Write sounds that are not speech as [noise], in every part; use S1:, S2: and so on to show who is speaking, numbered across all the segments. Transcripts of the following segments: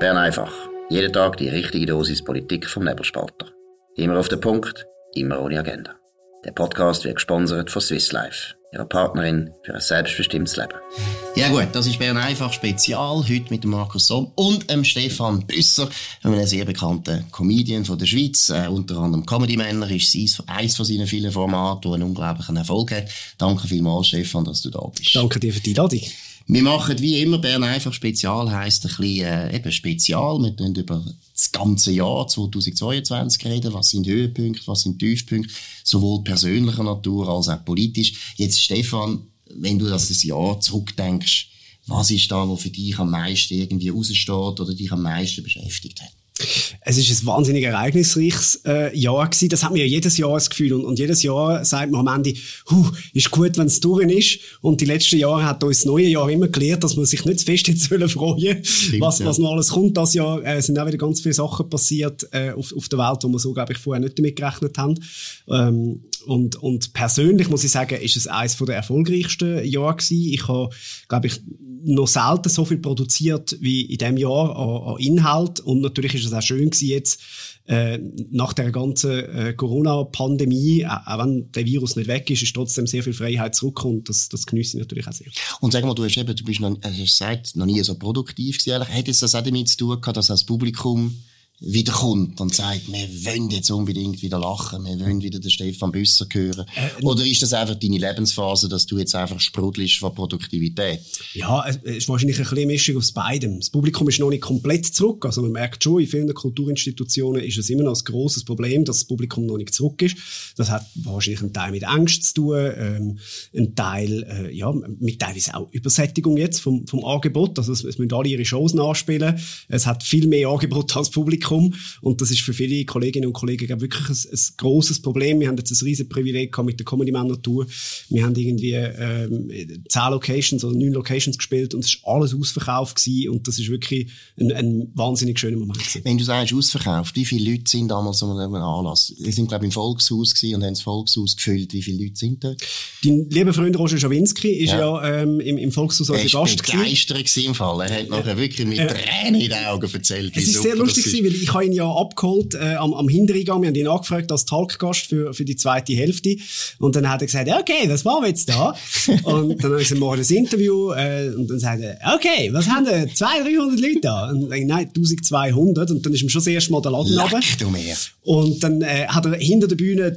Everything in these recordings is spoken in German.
S1: Bern einfach. Jeden Tag die richtige Dosis Politik vom Nebelspalter. Immer auf den Punkt, immer ohne Agenda. Der Podcast wird gesponsert von Swiss Life, ihrer Partnerin für ein selbstbestimmtes Leben.
S2: Ja gut, das ist Bern einfach Spezial, heute mit dem Markus Somm und dem Stefan Büsser, einem sehr bekannten Comedian von der Schweiz, äh, unter anderem Comedy Männer, ist eins, eins von seinen vielen Formaten, das einen unglaublichen Erfolg hat. Danke vielmals, Stefan, dass du da bist.
S3: Danke dir für die Einladung.
S2: Wir machen wie immer Bern einfach Spezial, heisst ein bisschen äh, eben Spezial. Wir reden über das ganze Jahr 2022 reden. Was sind Höhepunkte, was sind Tiefpunkte, sowohl persönlicher Natur als auch politisch. Jetzt, Stefan, wenn du das Jahr zurückdenkst, was ist da, was für dich am meisten irgendwie raussteht oder dich am meisten beschäftigt hat?
S3: Es ist ein wahnsinnig ereignisreiches äh, Jahr gewesen. Das hat mir ja jedes Jahr das Gefühl. Und, und jedes Jahr sagt man am Ende, huh, ist gut, wenn es durch ist. Und die letzten Jahre hat uns das neue Jahr immer gelehrt, dass man sich nicht zu fest jetzt [laughs] freuen Stimmt, was, ja. was noch alles kommt das Jahr. Äh, sind auch wieder ganz viele Sachen passiert äh, auf, auf der Welt, wo wir so, glaube ich, vorher nicht damit gerechnet haben. Ähm, und, und persönlich muss ich sagen, ist es eines der erfolgreichsten Jahre gewesen. Ich habe, glaube ich, noch selten so viel produziert wie in dem Jahr an, an Inhalt. Und natürlich ist es auch schön gewesen jetzt, äh, nach der ganzen äh, Corona-Pandemie, auch wenn der Virus nicht weg ist, ist trotzdem sehr viel Freiheit zurückgekommen. Das, das genieße ich natürlich auch sehr.
S2: Und sag mal, du hast eben, du bist noch, hast gesagt, noch nie so produktiv gewesen. Hätte es das auch damit zu tun gehabt, dass das Publikum wieder kommt und sagt, wir wollen jetzt unbedingt wieder lachen, wir wollen wieder den Stefan Büsser hören? Äh, Oder ist das einfach deine Lebensphase, dass du jetzt einfach sprudelst von Produktivität?
S3: Ja, es ist wahrscheinlich ein bisschen Mischung aus beidem. Das Publikum ist noch nicht komplett zurück. Also man merkt schon, in vielen Kulturinstitutionen ist es immer noch ein grosses Problem, dass das Publikum noch nicht zurück ist. Das hat wahrscheinlich einen Teil mit Angst zu tun, ähm, ein Teil äh, ja, mit teilweise auch Übersättigung jetzt vom, vom Angebot. Also es, es müssen alle ihre Shows nachspielen. Es hat viel mehr Angebot als Publikum Publikum. Und das ist für viele Kolleginnen und Kollegen wirklich ein, ein grosses Problem. Wir haben jetzt ein riesen Privileg mit der Comedy Männer Tour. Wir haben irgendwie ähm, zehn Locations oder neun Locations gespielt und es ist alles ausverkauft gewesen. Und das ist wirklich ein, ein wahnsinnig schöner Moment gewesen.
S2: Wenn du sagst ausverkauft, wie viele Leute sind damals an einem Anlass? Wir sind glaube ich im Volkshaus gewesen und haben das Volkshaus gefüllt. Wie viele Leute sind dort?
S3: Dein lieber Freund Roger Schawinski ist ja, ja ähm, im, im Volkshaus als Gast.
S2: Er war im Fall. Er hat nachher wirklich mit Tränen in den Augen erzählt.
S3: Es ist sehr lustig gewesen, weil ich habe ihn ja abgeholt äh, am, am Hintereingang. Wir haben ihn angefragt als Talkgast für, für die zweite Hälfte. Und dann hat er gesagt, okay, was machen wir jetzt da? [laughs] und dann haben wir morgen ein Interview äh, und dann sagt er, okay, was haben wir? 200, 300 Leute da? Und dann, nein, 1200. Und dann ist ihm schon das erste Mal der Laden runter. Und dann äh, hat er hinter der Bühne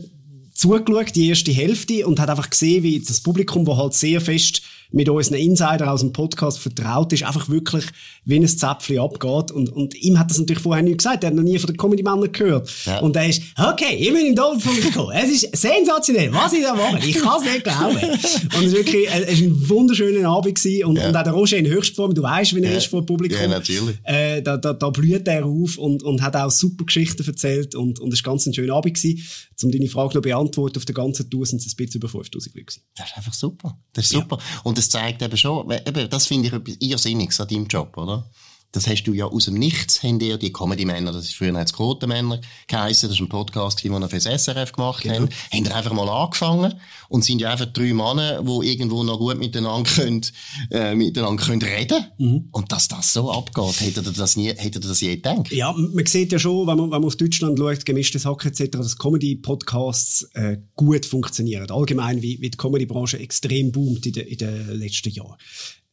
S3: zugeschaut, die erste Hälfte, und hat einfach gesehen, wie das Publikum, das halt sehr fest mit unseren Insider aus dem Podcast vertraut ist, einfach wirklich wie ein Zäpfchen abgeht. Und, und ihm hat das natürlich vorher nicht gesagt. Er hat noch nie von den Comedy-Männern gehört. Ja. Und er ist, okay, ich bin im Doppelpunkt gekommen. Es ist sensationell, was ich da mache. Ich kann es nicht glauben. Und es ist wirklich, es ist ein wunderschöner Abend gewesen. Und, ja. und auch der Roger in Höchstform, du weißt, wie er ja. ist vor dem Publikum. Ja,
S2: natürlich.
S3: Äh, da, da, da blüht er auf und, und hat auch super Geschichten erzählt. Und, und es war ganz ein schöner Abend gewesen. Um deine Frage noch beantworten, auf der ganzen Tour sind es ein bisschen über 5000 Leute gewesen.
S2: Das ist einfach super. Das ist super. Und das zeigt eben schon, eben, das finde ich etwas Irrsinniges an deinem Job, oder? Das hast du ja aus dem Nichts, haben dir die Comedy-Männer, das ist früher als Quotenmänner geheissen, das ist ein Podcast, den wir für das SRF gemacht genau. haben, haben einfach mal angefangen und sind ja einfach drei Männer, die irgendwo noch gut miteinander können, äh, miteinander können reden mhm. und dass das so abgeht, hätte ihr das nie, hätte ihr das je gedacht?
S3: Ja, man sieht ja schon, wenn man, wenn man auf Deutschland schaut, gemischtes Hack etc., dass Comedy-Podcasts äh, gut funktionieren. Allgemein, wie, wie die Comedy-Branche extrem boomt in den, in den letzten Jahren.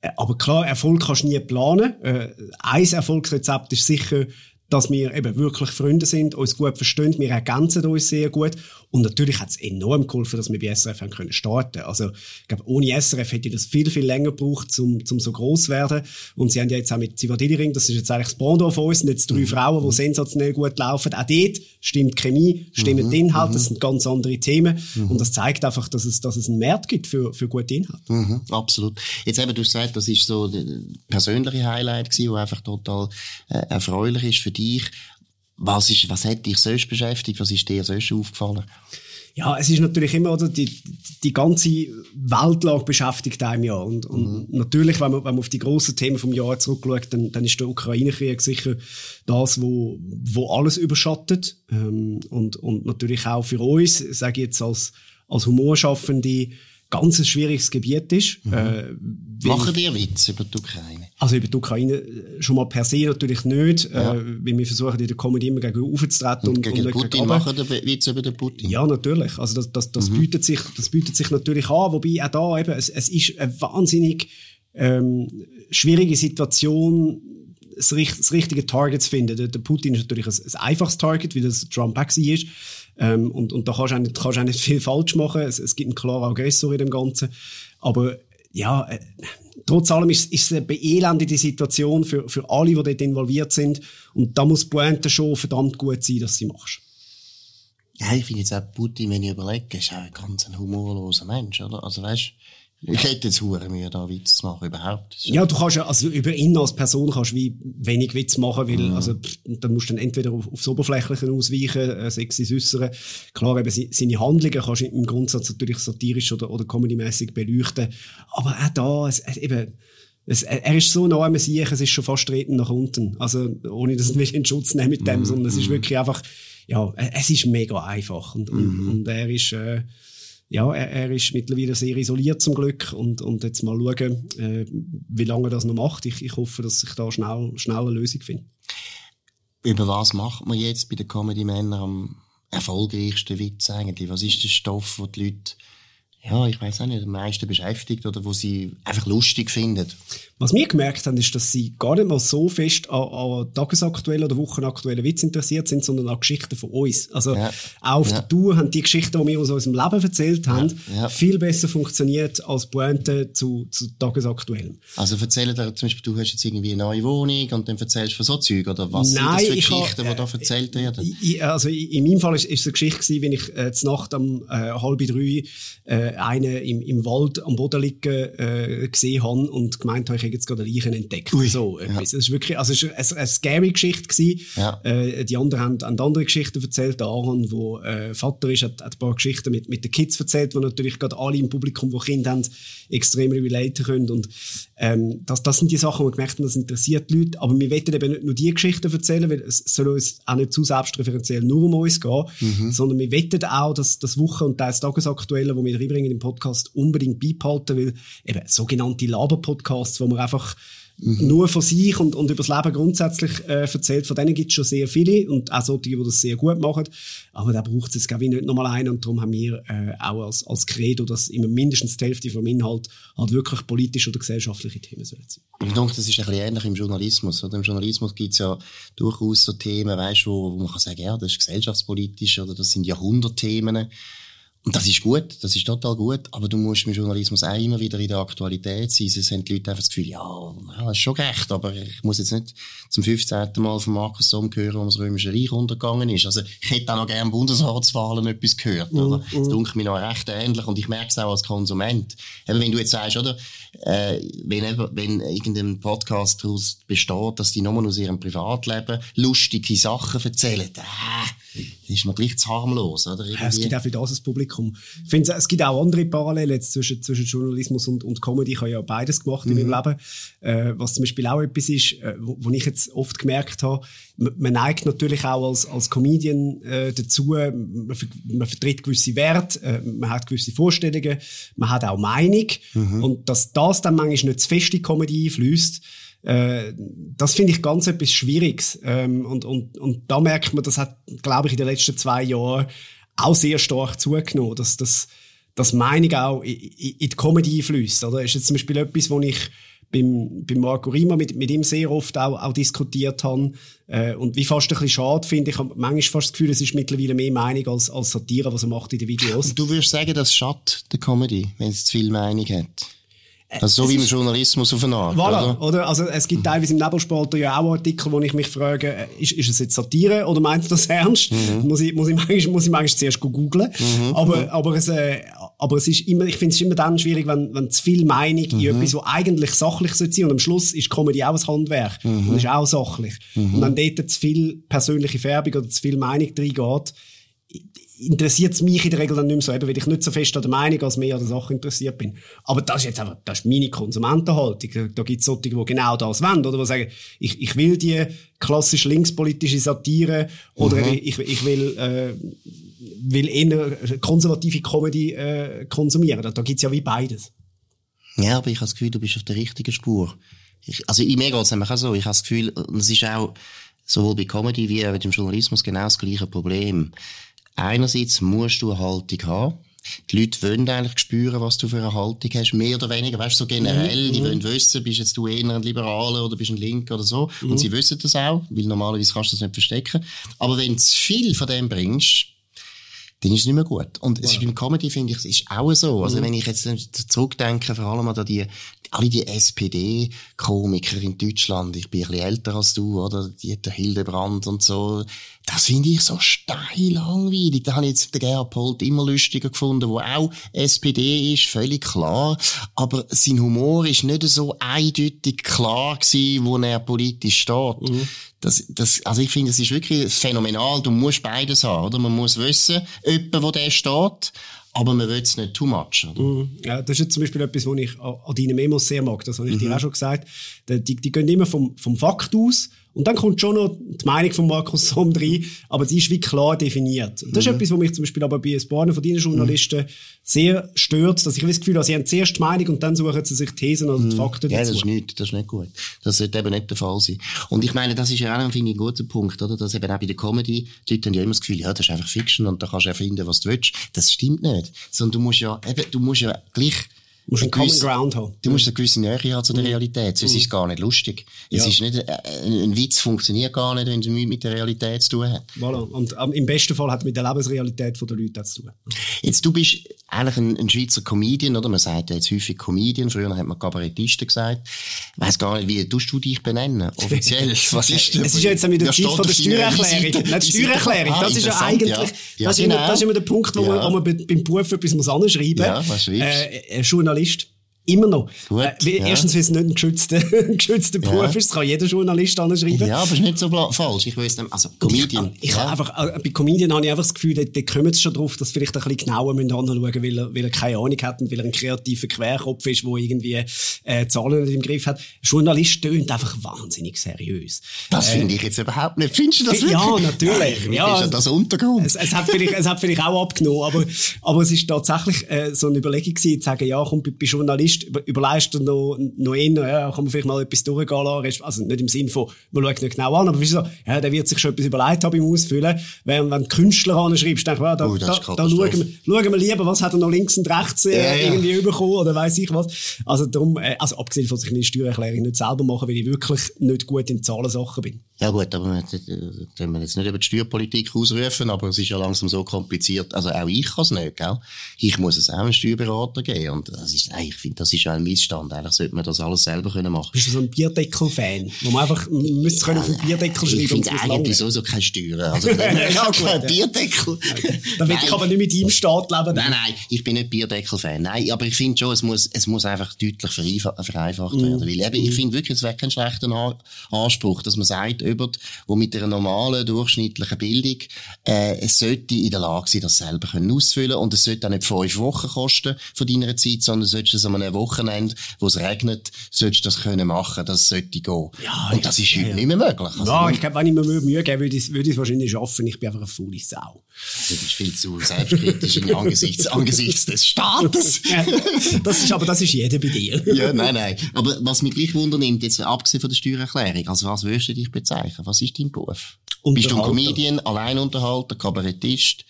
S3: Äh, aber klar, Erfolg kannst du nie planen. Äh, ein Erfolgsrezept ist sicher, dass wir eben wirklich Freunde sind, uns gut verstehen, wir ergänzen uns sehr gut und natürlich hat es enorm geholfen, dass wir bei SRF haben können starten. Also, ich glaube, ohne SRF hätte das viel, viel länger gebraucht, um, zum so groß werden. Und sie haben ja jetzt auch mit Zivadiliring, das ist jetzt eigentlich das Pendant von uns, sind jetzt drei mhm. Frauen, die sensationell gut laufen. Auch dort stimmt Chemie, stimmen mhm. die Inhalte, das mhm. sind ganz andere Themen. Mhm. Und das zeigt einfach, dass es, dass es einen Markt gibt für, für gute Inhalte.
S2: Mhm, absolut. Jetzt eben, du hast gesagt, das ist so der persönliche Highlight gewesen, der einfach total äh, erfreulich ist für dich. Was, ist, was hat dich sonst beschäftigt? Was ist dir sonst aufgefallen?
S3: Ja, es ist natürlich immer, oder, die, die ganze Weltlage beschäftigt einem ja. Und, und mhm. natürlich, wenn man, wenn man auf die grossen Themen vom Jahr zurückschaut, dann, dann ist der Ukraine-Krieg sicher das, wo, wo alles überschattet. Ähm, und, und natürlich auch für uns, sage ich jetzt als, als Humorschaffende, ganz ein schwieriges Gebiet ist. Mhm. Äh,
S2: Machen die Witze über die Ukraine?
S3: Also über die Ukraine äh, schon mal per se natürlich nicht, ja. äh, weil wir versuchen in der Comedy immer gegen aufzutreten.
S2: Und, und gegen und Putin machen die Witze über den Putin?
S3: Ja, natürlich. Also das, das, das, mhm. bietet, sich, das bietet sich natürlich an, wobei auch da eben, es, es ist eine wahnsinnig ähm, schwierige Situation, das, das, richtige Target zu finden. Der, der Putin ist natürlich ein, ein, einfaches Target, wie das Trump auch ist. Ähm, und, und da kannst du, auch nicht, kannst auch nicht viel falsch machen. Es, es gibt einen klaren Aggressor in dem Ganzen. Aber ja, äh, trotz allem ist, ist es eine beelendete Situation für, für alle, die dort involviert sind. Und da muss Pointe schon verdammt gut sein, dass sie machst.
S2: Ja, ich finde jetzt auch Putin, wenn ich überlege, ist auch ein ganz humorloser Mensch, oder? Also weißt ich hätte jetzt hure Mühe, da Witz zu machen, überhaupt.
S3: Ja, du kannst ja, also über ihn als Person kannst du wie wenig Witz machen, weil, mm. also, dann musst du dann entweder auf, aufs Oberflächliche ausweichen, äh, sexy äußern. Klar, eben, seine Handlungen kannst du im Grundsatz natürlich satirisch oder, oder comedymäßig beleuchten. Aber auch da, es, eben, es, er ist so nah am Sieg, es ist schon fast treten nach unten. Also, ohne dass wir in Schutz nehmen mit dem, mm. sondern es ist mhm. wirklich einfach, ja, es ist mega einfach. Und, mm. und, mhm. und er ist, äh, ja, er, er, ist mittlerweile sehr isoliert zum Glück und, und jetzt mal schauen, äh, wie lange er das noch macht. Ich, ich hoffe, dass ich da schnell, schnell eine Lösung finde.
S2: Über was macht man jetzt bei den Comedy-Männern am erfolgreichsten Witz eigentlich? Was ist der Stoff, wo die Leute ja, ich weiß auch nicht, am meisten beschäftigt oder wo sie einfach lustig finden.
S3: Was wir gemerkt haben, ist, dass sie gar nicht mal so fest an, an tagesaktuellen oder wochenaktuellen Witz interessiert sind, sondern an Geschichten von uns. Also ja. auch auf ja. der Tour haben die Geschichten, die wir aus unserem Leben erzählt haben, ja. viel besser funktioniert als Pointe zu, zu tagesaktuellem.
S2: Also erzählen dir zum Beispiel, du hast jetzt irgendwie eine neue Wohnung und dann erzählst du von so Zeug oder was Nein, sind das für Geschichten, die da erzählt werden?
S3: Ich, also in meinem Fall ist, ist es eine Geschichte gewesen, wenn ich äh, Nacht um äh, halb drei äh, einen im, im Wald am Boden liegen äh, gesehen habe und gemeint habe, ich hätte jetzt gerade eine Leiche entdeckt. Ui, so, ja. Das ist wirklich, also es war eine, eine scary Geschichte gewesen. Ja. Äh, die anderen haben, haben andere Geschichten erzählt. Der Aaron, wo äh, Vater ist, hat, hat ein paar Geschichten mit, mit den Kids erzählt, wo natürlich gerade alle im Publikum, die Kinder haben, extrem relaten können. Und ähm, das, das sind die Sachen, wo wir gemerkt haben, das interessiert die Leute. Aber wir wollen eben nicht nur die Geschichten erzählen, weil es soll uns auch nicht zu selbstreferenziell nur um uns gehen, mhm. sondern wir wollen auch, dass das Woche- und das Tagesaktuelle, wo wir reinbringen im Podcast, unbedingt beibehalten, weil eben sogenannte Laber-Podcasts, wo man einfach mhm. nur von sich und, und über das Leben grundsätzlich äh, erzählt. Von denen gibt es schon sehr viele und auch solche, die das sehr gut machen. Aber da braucht es jetzt, glaube ich, nicht nochmal einen und darum haben wir äh, auch als, als Credo, dass immer mindestens die Hälfte vom Inhalt halt wirklich politische oder gesellschaftliche Themen sollen sein.
S2: Ich denke, das ist ein bisschen ähnlich im Journalismus. Oder? Im Journalismus gibt es ja durchaus so Themen, weißt, wo, wo man kann sagen, ja, das ist gesellschaftspolitisch oder das sind Jahrhundertthemen. Und das ist gut, das ist total gut, aber du musst im Journalismus auch immer wieder in der Aktualität sein. Es haben die Leute einfach das Gefühl, ja, ja, ist schon recht, aber ich muss jetzt nicht zum 15. Mal von Markus Somm hören, um das Römische Reich untergegangen ist. Also ich hätte auch noch gerne Bundesratswahlen etwas gehört, oder? Mm, Das dunkelt mir noch recht ähnlich und ich merke es auch als Konsument. Eben, wenn du jetzt sagst, oder, äh, wenn, wenn irgendein Podcast daraus besteht, dass die nur aus ihrem Privatleben lustige Sachen erzählen, äh, ist man gleich zu harmlos, oder?
S3: Ja, es gibt auch für das ein Publikum. Ich finde, es gibt auch andere Parallelen jetzt zwischen, zwischen Journalismus und, und Comedy. Ich habe ja beides gemacht mhm. in meinem mhm. Leben. Äh, was zum Beispiel auch etwas ist, äh, wo, wo, ich jetzt oft gemerkt habe, man, man neigt natürlich auch als, als Comedian äh, dazu, man, man vertritt gewisse Werte, äh, man hat gewisse Vorstellungen, man hat auch Meinung. Mhm. Und dass das dann manchmal nicht zu fest in Comedy einfließt, äh, das finde ich ganz etwas Schwieriges. Ähm, und, und, und da merkt man, das hat, glaube ich, in den letzten zwei Jahren auch sehr stark zugenommen, dass das dass Meinung auch in, in die Comedy einfließt. Oder ist jetzt zum Beispiel etwas, wo ich beim, beim Marco Rima mit, mit ihm sehr oft auch, auch diskutiert habe. Äh, und wie fast ein bisschen schade finde, ich habe manchmal fast das Gefühl, es ist mittlerweile mehr Meinung als, als Satire, was er macht in den Videos.
S2: Und du würdest sagen, das schadet der Comedy, wenn es zu viel Meinung hat? Also so wie im Journalismus auf eine Art,
S3: voilà, oder? oder? Also es gibt teilweise im Nebelspalter ja auch Artikel, wo ich mich frage, äh, ist, ist es jetzt Satire oder meint er das [laughs] ernst? Mhm. Muss, ich, muss, ich manchmal, muss ich manchmal zuerst googlen. Mhm. Aber, mhm. aber, es, äh, aber es ist immer, ich finde es immer dann schwierig, wenn, wenn zu viel Meinung mhm. in etwas, was eigentlich sachlich sein sollte und am Schluss ist Comedy auch ein Handwerk mhm. und ist auch sachlich. Mhm. Und wenn dort zu viel persönliche Färbung oder zu viel Meinung reingeht, interessiert es mich in der Regel dann nicht mehr so, eben, weil ich nicht so fest an der Meinung als mehr an der Sache interessiert bin. Aber das ist jetzt einfach, das ist meine Konsumentenhaltung. Da, da gibt es solche, die genau das wollen, oder? Die sagen, ich, ich will die klassisch linkspolitische Satire, oder mhm. ich, ich will, äh, will eher konservative Comedy äh, konsumieren. Da, da gibt's ja wie beides.
S2: Ja, aber ich habe das Gefühl, du bist auf der richtigen Spur. Ich, also in mir geht's nämlich auch so. Ich habe das Gefühl, es ist auch sowohl bei Comedy wie auch im Journalismus genau das gleiche Problem. Einerseits musst du eine Haltung haben. Die Leute wollen eigentlich spüren, was du für eine Haltung hast, mehr oder weniger, weißt du, so generell,
S3: Mhm.
S2: die wollen wissen, bist jetzt du eher ein Liberaler oder bist ein Linker oder so. Und sie wissen das auch, weil normalerweise kannst du das nicht verstecken. Aber wenn du zu viel von dem bringst, dann ist es nicht mehr gut. Und es ist beim Comedy, finde ich, es ist auch so. Also, wenn ich jetzt zurückdenke, vor allem an die, alle die SPD-Komiker in Deutschland, ich bin ein bisschen älter als du, oder? Die, Hildebrand und so. Das finde ich so steil langweilig. Da habe ich jetzt den Gerhard Polt immer lustiger gefunden, wo auch SPD ist, völlig klar. Aber sein Humor ist nicht so eindeutig klar gewesen, wo er politisch steht. Das, das, also ich finde, es ist wirklich phänomenal. Du musst beides haben, oder? Man muss wissen, jemand, wo der steht, aber man will es nicht too much?
S3: Mhm. Ja, das ist jetzt zum Beispiel etwas, was ich an, an deinen Memos sehr mag. Das habe ich
S2: Mhm.
S3: dir auch schon gesagt. Die, die, die gehen immer vom, vom Fakt aus. Und dann kommt schon noch die Meinung von Markus Somm rein, aber die ist wie klar definiert. Und das
S2: Mhm.
S3: ist etwas, was mich zum Beispiel aber bei ein paar von deinen Journalisten sehr stört, dass ich das Gefühl habe, sie haben zuerst die Meinung und dann suchen sie sich Thesen oder die Fakten
S2: Mhm. Ja, das
S3: dazu.
S2: ist nicht, das ist nicht gut. Das sollte eben nicht der Fall sein. Und ich meine, das ist ja auch, finde ich, ein guter Punkt, oder? Dass eben auch bei der Comedy, die Leute haben ja immer das Gefühl, ja, das ist einfach Fiction und da kannst du erfinden, was du willst. Das stimmt nicht. Sondern du musst ja, eben, du musst ja gleich,
S3: musst einen Common
S2: gewisse-
S3: Ground haben.
S2: Du musst eine gewisse Nähe haben zu der Realität. Sonst ist es gar nicht lustig. Es
S3: Ja.
S2: ist nicht, äh, ein Witz funktioniert gar nicht, wenn nichts mit der Realität zu tun hat.
S3: Voilà. Und ähm, im besten Fall hat es mit der Lebensrealität der Leute zu tun.
S2: Jetzt, du bist eigentlich ein, ein Schweizer Comedian, oder? Man sagt ja jetzt häufig Comedian. Früher hat man Kabarettisten gesagt. Ich weiss gar nicht, wie tust du dich benennen? [laughs] Offiziell. Was ist denn?
S3: Es ist ja jetzt
S2: Wer
S3: die Zeit von der Steuererklärung. Nicht die [laughs] Steuererklärung.
S2: Ah,
S3: Das ist ja eigentlich,
S2: ja. Ja,
S3: das, ist immer,
S2: genau.
S3: das ist immer der Punkt, wo, man, wo man bei- beim Beruf etwas muss anschreiben
S2: Ja, was schreibst du?
S3: äh, ein Journalist. Immer noch.
S2: Gut,
S3: äh,
S2: ja.
S3: Erstens, weil es nicht ein geschützter, [laughs] geschützter
S2: Ja.
S3: Beruf ist. Das kann jeder Journalist anschreiben.
S2: Ja, aber ist nicht so falsch. Ich weiss nicht, also Comedian.
S3: Ich, ich
S2: ja.
S3: habe einfach, äh, bei Comedian habe ich einfach das Gefühl, da, da kommen sie schon drauf, dass sie vielleicht ein bisschen genauer müssen anschauen müssen, weil er, weil er keine Ahnung hat und weil er ein kreativer Querkopf ist, der irgendwie äh, Zahlen nicht im Griff hat. Journalist tönt einfach wahnsinnig seriös.
S2: Das finde ich jetzt überhaupt nicht. Findest du das wirklich?
S3: Ja, natürlich.
S2: Nein,
S3: Ja.
S2: ist ja das Untergrund.
S3: Es, es, hat vielleicht, es hat vielleicht auch abgenommen, aber, aber es ist tatsächlich äh, so eine Überlegung gewesen, zu sagen, ja, komm, bei, bei Journalist über, überleist du noch, noch eher, ja, kann man vielleicht mal etwas durchgehen lassen, also nicht im Sinn von, man schaut nicht genau an, aber weißt du, so, ja, der wird sich schon etwas überlegt haben beim Ausfüllen, während wenn du Künstler anschreibst, denkst du, ja, da,
S2: Oh,
S3: da, da schauen, wir, schauen wir lieber, was hat er noch links und rechts äh,
S2: Ja, ja.
S3: irgendwie bekommen oder weiss ich was. Also darum, äh, also abgesehen von, dass ich meine Steuererklärung nicht selber machen, weil ich wirklich nicht gut in Zahlensachen bin.
S2: Ja gut, aber wir können wir jetzt nicht über die Steuerpolitik ausrufen, aber es ist ja langsam so kompliziert. Also auch ich kann es nicht, gell? Ich muss es auch einem Steuerberater geben. Und das ist, ich finde, das ist ja ein Missstand. Eigentlich sollte man das alles selber können machen.
S3: Bist du so ein Bierdeckel-Fan? Wo man einfach, müsste können auf den Bierdeckel
S2: Ich
S3: schreiben und
S2: finde eigentlich sowieso keine Steuern. Also, [laughs] ja,
S3: gut,
S2: kein. Bierdeckel.
S3: Da will ich aber nicht mit deinem Staat leben.
S2: Nein, nein, ich bin nicht Bierdeckel-Fan. Nein, aber ich finde schon, es muss, es muss einfach deutlich vereinfa- vereinfacht
S3: Mhm.
S2: werden. Weil eben, ich finde wirklich, es wäre kein schlechter An Anspruch, dass man sagt, jemand, der mit einer normalen, durchschnittlichen Bildung, äh, es sollte in der Lage sein, das selber können ausfüllen und es sollte auch nicht fünf Wochen kosten von deiner Zeit, sondern solltest es an einem Wochenende, wo es regnet, solltest du das können machen, das sollte gehen.
S3: Ja,
S2: und das ist heute
S3: ja.
S2: nicht mehr möglich. Also,
S3: Ja, ich glaube, wenn ich mir Mühe Mühe gebe, würde ich würde ich es wahrscheinlich schaffen. Ich bin einfach eine faule Sau.
S2: Du bist viel zu selbstkritisch in angesichts, [laughs] angesichts des Staates. [laughs]
S3: Ja, das ist, aber das ist jeder bei dir. [laughs]
S2: ja, nein, nein. Aber was mich gleich wundernimmt, jetzt abgesehen von der Steuererklärung, also was würdest du dich bezeichnen? Was ist dein Beruf? Bist du ein. Comedian, Alleinunterhalter, Kabarettist,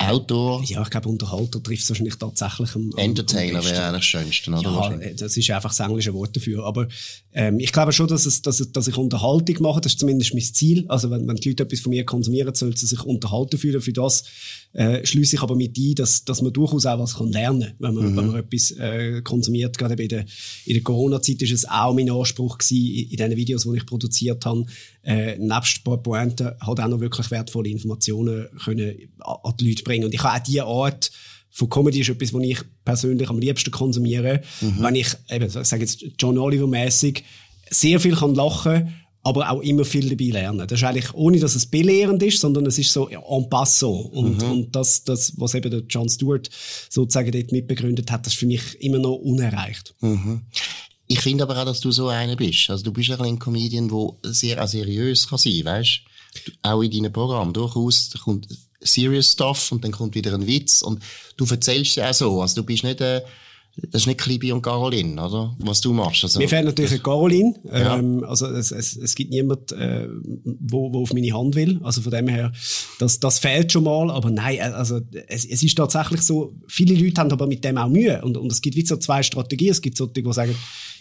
S2: Autor,
S3: Ja, ich glaube, Unterhalter trifft es wahrscheinlich tatsächlich am, am
S2: Entertainer wäre eigentlich das Schönste, oder?
S3: Ja, das ist einfach das englische Wort dafür. Aber ähm, ich glaube schon, dass, es, dass, dass ich Unterhaltung mache. Das ist zumindest mein Ziel. Also wenn, wenn die Leute etwas von mir konsumieren, sollen sie sich unterhalten fühlen. Für das äh, schließe ich aber mit ein, dass, dass man durchaus auch was kann lernen kann, wenn man, wenn man etwas äh, konsumiert. Gerade bei der, in der Corona-Zeit ist es auch mein Anspruch gewesen, in, in den Videos, die ich produziert habe, äh, nebst ein paar Pointen halt auch noch wirklich wertvolle Informationen können an, die Leute bringen. Und ich habe auch diese Art von Comedy ist etwas, was ich persönlich am liebsten konsumiere. Wenn ich, eben, ich sage jetzt John Oliver-mäßig, sehr viel kann lachen, aber auch immer viel dabei lernen. Das ist eigentlich, ohne dass es belehrend ist, sondern es ist so en passant. Und, und das, das, was eben der John Stewart sozusagen dort mitbegründet hat, das ist für mich immer noch unerreicht.
S2: Ich finde aber auch, dass du so einer bist. Also du bist ein, Comedian, der sehr seriös kann sein, weißt du? Auch in deinem Programm. Durchaus, kommt, serious stuff und dann kommt wieder ein Witz und du erzählst ja auch so. Also du bist nicht, äh, das ist nicht Klibi und Caroline, oder? Was du machst. Also,
S3: Mir fehlt natürlich eine Caroline. Ähm, Also es, es, es gibt niemand, äh, wo, wo auf meine Hand will. Also von dem her, das, das fehlt schon mal. Aber nein, äh, also es, es ist tatsächlich so, viele Leute haben aber mit dem auch Mühe. Und, und es gibt wie so zwei Strategien. Es gibt solche, die sagen,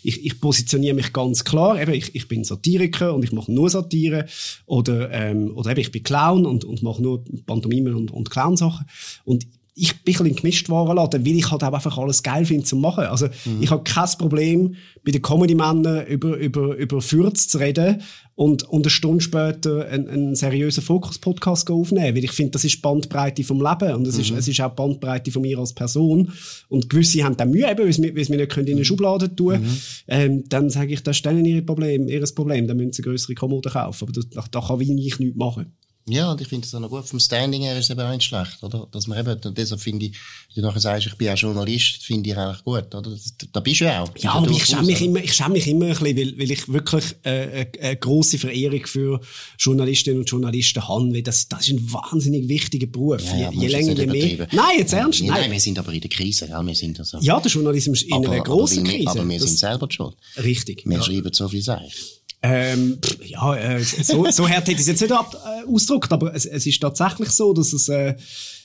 S3: ich, ich positioniere mich ganz klar, eben, ich, ich bin Satiriker und ich mache nur Satire. Oder, ähm, oder eben, ich bin Clown und, und mache nur Pantomime und, und Clownsachen. Und ich bin ein bisschen gemischt Warenladen, weil ich halt auch einfach alles geil finde zu machen. Also, mhm. ich habe kein Problem, bei den Comedy-Männern über, über, über Fürz zu reden und, und eine Stunde später einen, einen seriösen Fokus-Podcast aufnehmen. Weil ich finde, das ist die Bandbreite vom Leben und es, mhm. ist, es ist auch die Bandbreite von mir als Person. Und gewisse haben dann Mühe, eben, weil sie, weil sie mich nicht in eine Schublade tun mhm. ähm, Dann sage ich, das ist dann ihr Problem, ihr Problem. Dann müssen sie größere Kommode kaufen. Aber da, da kann ich nichts machen.
S2: Ja, und ich finde es auch noch gut. Vom Standing her ist es eben auch nicht schlecht, oder? Dass man eben, und deshalb finde ich, wenn du nachher sagst, ich bin auch Journalist, finde ich eigentlich gut, oder? Das, da bist du ja auch.
S3: Ja, aber ich schäme mich immer, ich schäme mich immer ein bisschen, weil, weil ich wirklich, äh, eine, eine grosse Verehrung für Journalistinnen und Journalisten habe, weil das, das ist ein wahnsinnig wichtiger Beruf. Ja, je, je länger, je mehr. Nein, jetzt ernst?
S2: Nein. nein, wir sind aber in der Krise, ja, wir sind also.
S3: Ja, der Journalismus ist in aber, einer grossen
S2: aber
S3: Krise.
S2: Aber wir das, sind selber schuld.
S3: Richtig.
S2: Wir ja. schreiben so viel Seich.
S3: Ähm, ja, äh, so, so hart hätte ich es jetzt nicht ab, äh, ausgedrückt, aber es, es ist tatsächlich so, dass es äh,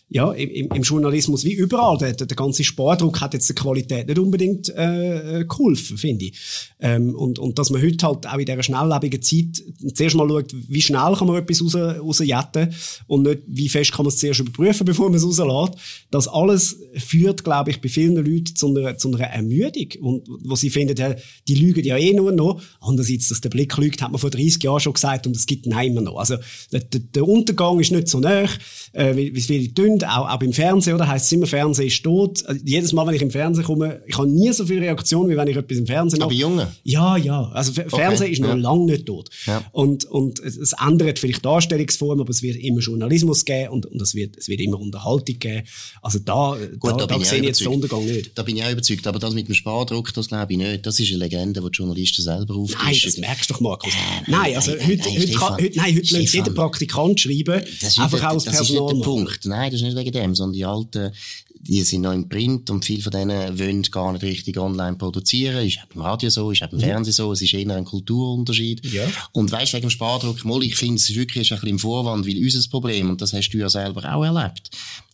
S3: ja, im, im Journalismus wie überall, der, der, ganze Spardruck hat jetzt der Qualität nicht unbedingt äh, geholfen, finde ich. Ähm, und, und dass man heute halt auch in dieser schnelllebigen Zeit zuerst mal schaut, wie schnell kann man etwas raus, rausjetten und nicht, wie fest kann man es zuerst überprüfen, [laughs] bevor man es rauslässt. Das alles führt, glaube ich, bei vielen Leuten zu einer, zu einer Ermüdung. Und wo sie finden, die lügen ja eh nur noch. Andererseits, dass der Blick lügt, hat man vor 30 Jahren schon gesagt und es gibt nein immer noch. Also der, der Untergang ist nicht so nah, äh, wie, wie viele tun auch, auch beim Fernsehen, oder? Heisst es immer, Fernsehen ist tot. Also, jedes Mal, wenn ich im Fernsehen komme, ich habe nie so viele Reaktionen, wie wenn ich etwas im Fernsehen
S2: mache. Aber Junge?
S3: Ja, ja. Also, okay. Fernsehen ist noch ja. lange nicht tot. Ja. Und, und es ändert vielleicht Darstellungsform, aber es wird immer Journalismus geben und, und es wird, es wird immer Unterhaltung geben. Also da,
S2: Gut,
S3: da,
S2: da,
S3: da sehe ich jetzt den Untergang nicht.
S2: Da bin ich auch überzeugt. Aber das mit dem Spardruck, das glaube ich nicht. Das ist eine Legende, die die Journalisten selber auftischen.
S3: Nein, das merkst du doch, Markus. Äh, nein, also nein, heute, nein, heute, kann, heute, nein, heute lässt jeder Praktikant schreiben.
S2: Das ist einfach aus Personal. Das ist nicht der Punkt. Nein, das nicht wegen dem, sondern die alten, die sind noch im Print und viele von denen wollen gar nicht richtig online produzieren. Ist beim Radio so, ist beim mhm. Fernsehen so, es ist eher ein Kulturunterschied. Ja. Und weißt, wegen dem Spardruck, mal, ich finde, es ist wirklich ein bisschen im Vorwand, weil unser Problem, und das hast du ja selber auch erlebt,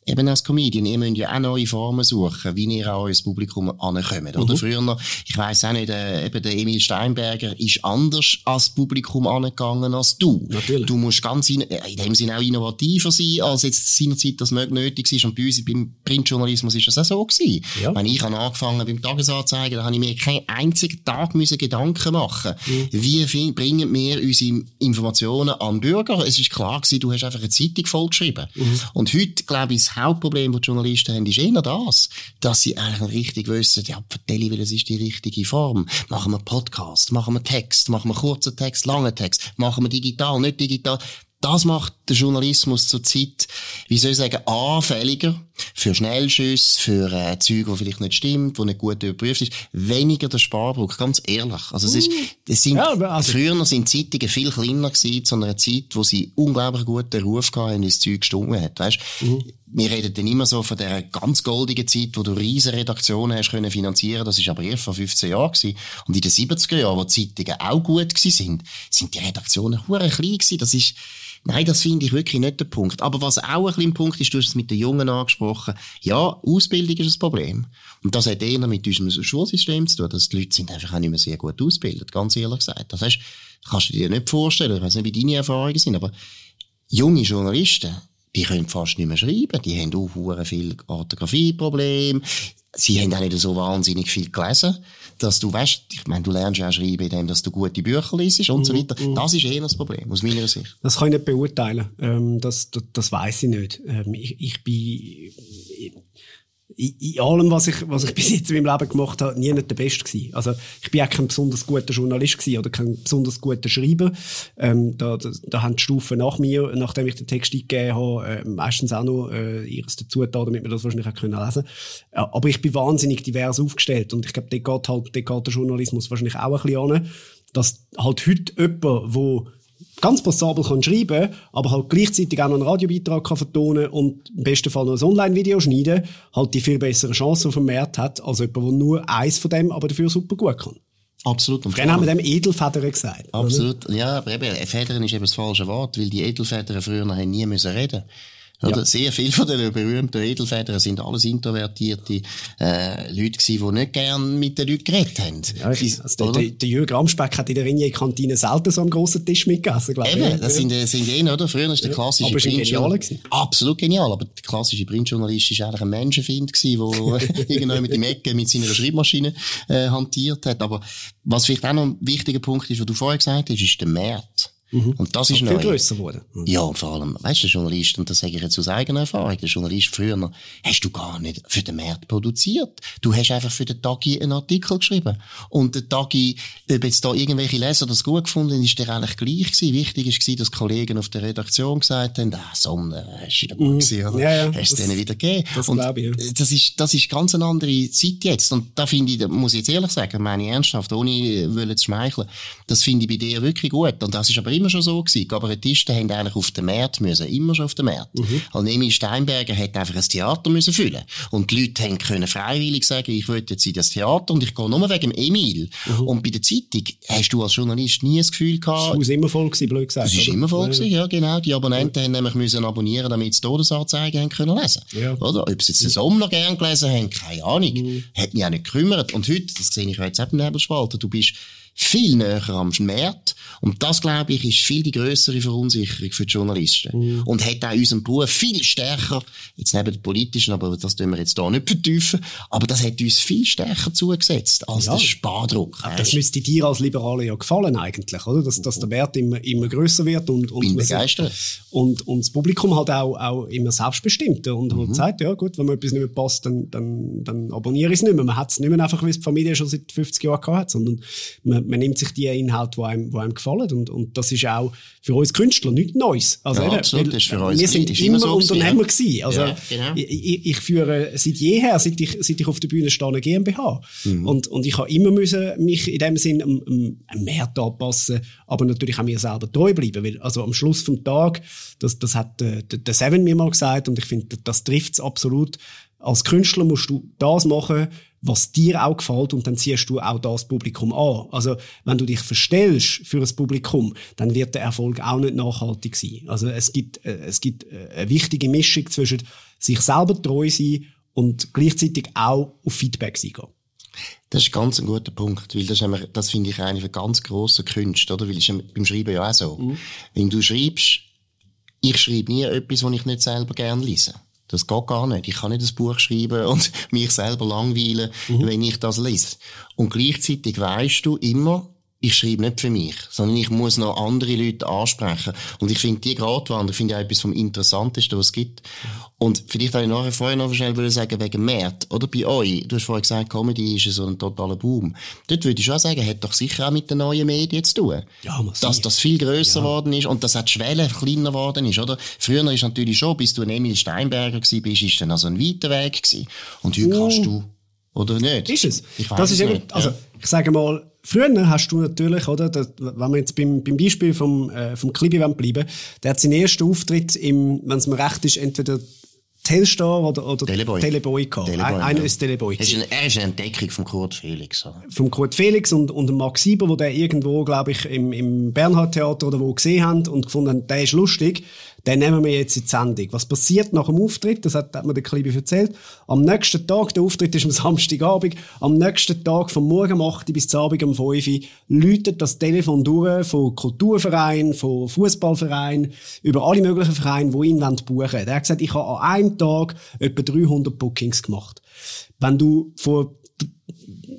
S2: eben als Comedian, ihr müsst ja auch neue Formen suchen, wie ihr an euer Publikum ankommt. Oder mhm. früher noch, ich weiss auch nicht, äh, eben der Emil Steinberger ist anders als Publikum angegangen als du.
S3: Natürlich.
S2: Du musst ganz in, äh, in dem Sinne auch innovativer sein, als jetzt seinerzeit das nötig ist. Und bei uns beim Printjournalismus ist das auch so gewesen. Ja. Wenn ich angefangen beim Tagesanzeiger, da habe ich mir keinen einzigen Tag müssen Gedanken machen, mhm. wie bringen wir unsere Informationen an Bürger. Es ist klar gewesen, du hast einfach eine Zeitung vollgeschrieben. Mhm. Und heute, glaube ich, Hauptproblem, das die Journalisten haben, ist eher das, dass sie eigentlich richtig wissen, ja, erzähle das ist die richtige Form. Machen wir Podcast, machen wir Text, machen wir kurzen Text, langen Text, machen wir digital, nicht digital. Das macht der Journalismus zurzeit, wie soll ich sagen, anfälliger für Schnellschüsse, für äh, Zeug, die vielleicht nicht stimmt, die nicht gut überprüft ist. Weniger der Sparbruch, ganz ehrlich. Also es ist, es sind, ja, also, früher sind Zeitungen viel kleiner gewesen, zu einer Zeit, wo sie unglaublich guten Ruf hatten, wie das Zeug gestummen hat. Weißt? Mhm. Wir reden dann immer so von der ganz goldigen Zeit, wo du riesige Redaktionen hast können finanzieren. Das ist aber erst vor 15 Jahren gewesen. Und in den 70er Jahren, wo die Zeitungen auch gut gewesen sind, sind die Redaktionen hure klein gewesen. Das ist, Nein, das finde ich wirklich nicht der Punkt. Aber was auch ein bisschen Punkt ist, du hast es mit den Jungen angesprochen. Ja, Ausbildung ist ein Problem. Und das hat eher mit unserem Schulsystem zu tun, dass die Leute sind einfach auch nicht mehr sehr gut ausgebildet, ganz ehrlich gesagt. Das heißt, kannst du dir nicht vorstellen, ich weiß nicht, wie deine Erfahrungen sind, aber junge Journalisten, die können fast nicht mehr schreiben. Die haben auch viel Orthographieprobleme. Sie haben auch nicht so wahnsinnig viel gelesen dass du weißt, ich meine, du lernst ja auch schreiben, indem dass du gute Bücher liest und so mhm, weiter. Mm. Das ist eher das Problem, aus meiner Sicht.
S3: Das kann ich nicht beurteilen. Ähm, das, das, das weiß ich nicht. Ähm, ich, ich bin, in, allem, was ich, was ich [laughs] bis jetzt in meinem Leben gemacht habe, nie nicht der Beste gewesen. Also, ich bin auch kein besonders guter Journalist gewesen oder kein besonders guter Schreiber. Ähm, da, da, da haben die Stufen nach mir, nachdem ich den Text eingegeben habe, äh, meistens auch noch äh, ihres dazu da, damit wir das wahrscheinlich auch können lesen ja, Aber ich bin wahnsinnig divers aufgestellt und ich glaube, dort geht halt, dort geht der Journalismus wahrscheinlich auch ein bisschen an, dass halt heute jemand, wo ganz passabel kann schreiben, aber halt gleichzeitig auch noch einen Radiobeitrag kann vertonen und im besten Fall noch ein Online-Video schneiden, halt die viel bessere Chance auf dem Markt hat, als jemand, der nur eins von dem aber dafür super gut kann.
S2: Absolut. Und
S3: Früher haben wir dem Edelfedern gesagt.
S2: Absolut. Oder? Ja, aber eben, Federn ist eben das falsche Wort, weil die Edelfedern früher haben nie müssen reden oder? Ja. Sehr viele von den berühmten Edelfedern sind alles introvertierte äh, Leute gewesen, die nicht gern mit den Leuten geredet haben.
S3: Ja, also der, der, der Jürgen Amspeck hat in der Rinje-Kantine selten so am grossen Tisch mitgegessen, glaube
S2: ich. Eben, das sind, sind eh, oder? Früher ist der klassische
S3: ja, aber genial
S2: Absolut genial, aber der klassische Printjournalist war eigentlich ein Menschenfind gewesen, der [laughs] irgendwann mit dem Ecke mit seiner Schreibmaschine äh, hantiert hat. Aber was vielleicht auch noch ein wichtiger Punkt ist, was du vorher gesagt hast, ist der Markt. Mhm. Und das ist
S3: viel grösser geworden.
S2: Mhm. Ja, und vor allem, weißt du, der Journalist, und das sage ich jetzt aus eigener Erfahrung, der Journalist früher, hast du gar nicht für den Markt produziert. Du hast einfach für den Tagi einen Artikel geschrieben. Und der Tagi, ob jetzt da irgendwelche Leser das gut gefunden haben, ist dir eigentlich gleich gewesen. Wichtig ist dass Kollegen auf der Redaktion gesagt haben, ah, Sonne, hast du wieder mal mhm. gesehen, oder? Ja, ja, hast du denen wieder gegeben.
S3: Das glaube ich, ja.
S2: Das ist, das ist ganz eine andere Zeit jetzt. Und da finde ich, da muss ich jetzt ehrlich sagen, meine ich ernsthaft, ohne zu schmeicheln, das finde ich bei dir wirklich gut. Und das ist aber immer schon so gewesen. Kabarettisten haben eigentlich auf den Markt müssen, immer schon auf den Markt. Mhm. Und Emil Steinberger hat einfach ein Theater müssen füllen. Und die Leute haben können freiwillig sagen, ich will jetzt in das Theater und ich gehe nur wegen Emil. Mhm. Und bei der Zeitung hast du als Journalist nie das Gefühl gehabt.
S3: Es war immer voll gewesen, blöd gesagt.
S2: Es war immer voll gewesen, ja, genau. Die Abonnenten ja. haben nämlich müssen abonnieren, damit sie Todesanzeigen haben können lesen. Ja. Oder? Ob sie jetzt den Sommer gern gelesen haben, keine Ahnung. Mhm. Hat mich auch nicht gekümmert. Und heute, das sehe ich jetzt eben Nebelspalter, du bist viel näher am Markt. Und das, glaube ich, ist viel die größere Verunsicherung für die Journalisten. Mhm. Und hat auch unseren Beruf viel stärker, jetzt neben der politischen, aber das tun wir jetzt hier nicht vertiefen, aber das hat uns viel stärker zugesetzt als ja. der Spardruck.
S3: Das müsste dir als Liberale ja gefallen eigentlich, oder? Dass, dass der Wert immer, immer größer wird und, und, und, und das Publikum halt auch, auch immer selbstbestimmter und mhm. sagt, ja gut, wenn mir etwas nicht mehr passt, dann, dann, dann abonniere ich es nicht mehr. Man hat es nicht mehr einfach, wie es die Familie schon seit 50 Jahren gehabt hat, sondern man, man nimmt sich die Inhalte, die einem, die einem gefallen. Und, und das ist auch für uns Künstler nichts Neues.
S2: Also, ja, absolut, das ist für uns
S3: wir sind immer, so Unternehmer gewesen. Also, ja, genau. ich, ich, führe seit jeher, seit ich, seit ich auf der Bühne stehe, eine GmbH. Mhm. Und, und ich habe immer müssen mich in dem Sinn am, am Markt anpassen, aber natürlich auch mir selber treu bleiben. Weil, also am Schluss vom Tag, das, das hat der, der Seven mir mal gesagt und ich finde, das trifft es absolut. Als Künstler musst du das machen, was dir auch gefällt und dann ziehst du auch das Publikum an. Also wenn du dich verstellst für ein Publikum, dann wird der Erfolg auch nicht nachhaltig sein. Also es gibt, äh, es gibt äh, eine wichtige Mischung zwischen sich selber treu sein und gleichzeitig auch auf Feedback sein
S2: Das ist ganz ein guter Punkt, weil das, das finde ich eine ganz grosse Künste, oder? Weil es ist beim Schreiben ja auch so. Mhm. Wenn du schreibst, ich schreibe nie etwas, was ich nicht selber gerne lese. Das geht gar nicht. Ich kann nicht ein Buch schreiben und [laughs] mich selber langweilen, mhm. wenn ich das lese. Und gleichzeitig weißt du immer, ich schreibe nicht für mich, sondern ich muss noch andere Leute ansprechen. Und ich finde die Gratwanderung, finde ich auch etwas vom Interessantesten, was es gibt. Und vielleicht wollte ich nachher vorher noch schnell sagen, wegen Mert, oder bei euch, du hast vorhin gesagt, Comedy ist so ein totaler Boom. Dort würde ich schon sagen, hat doch sicher auch mit den neuen Medien zu tun.
S3: Ja,
S2: massiv. Dass das viel grösser geworden ja. ist und dass auch die Schwelle kleiner geworden ist, oder? Früher ist natürlich schon, bis du ein Emil Steinberger gewesen bist, ist dann also ein weiter Weg gewesen. Und heute oh. kannst du, oder nicht?
S3: Ist es? Ich weiß das ist es eben, also, ich sage mal, Früher hast du natürlich, oder, das, wenn wir jetzt beim, beim Beispiel vom, äh, vom Klibi bleiben, der hat seinen ersten Auftritt im, wenn es mir recht ist, entweder Telstar oder, oder
S2: Teleboy.
S3: Teleboy gehabt. Teleboy, Einer ja. ist Teleboy.
S2: Ist, eine, er ist eine Entdeckung von Kurt Felix. Oder?
S3: Vom Kurt Felix und, und Max Sieber, wo der irgendwo, glaube ich, im, im Bernhard Theater oder wo gesehen haben und gefunden haben, der ist lustig den nehmen wir jetzt in die Sendung. Was passiert nach dem Auftritt? Das hat, hat mir der Klibi erzählt. Am nächsten Tag, der Auftritt ist am [laughs] Samstagabend, am nächsten Tag vom Morgen um 8 bis zum Abend um 5 Uhr, läutet das Telefon durch von Kulturvereinen, von Fußballvereinen, über alle möglichen Vereine, die ihn buchen wollen. Der hat gesagt, ich habe an einem Tag etwa 300 Bookings gemacht. Wenn du vor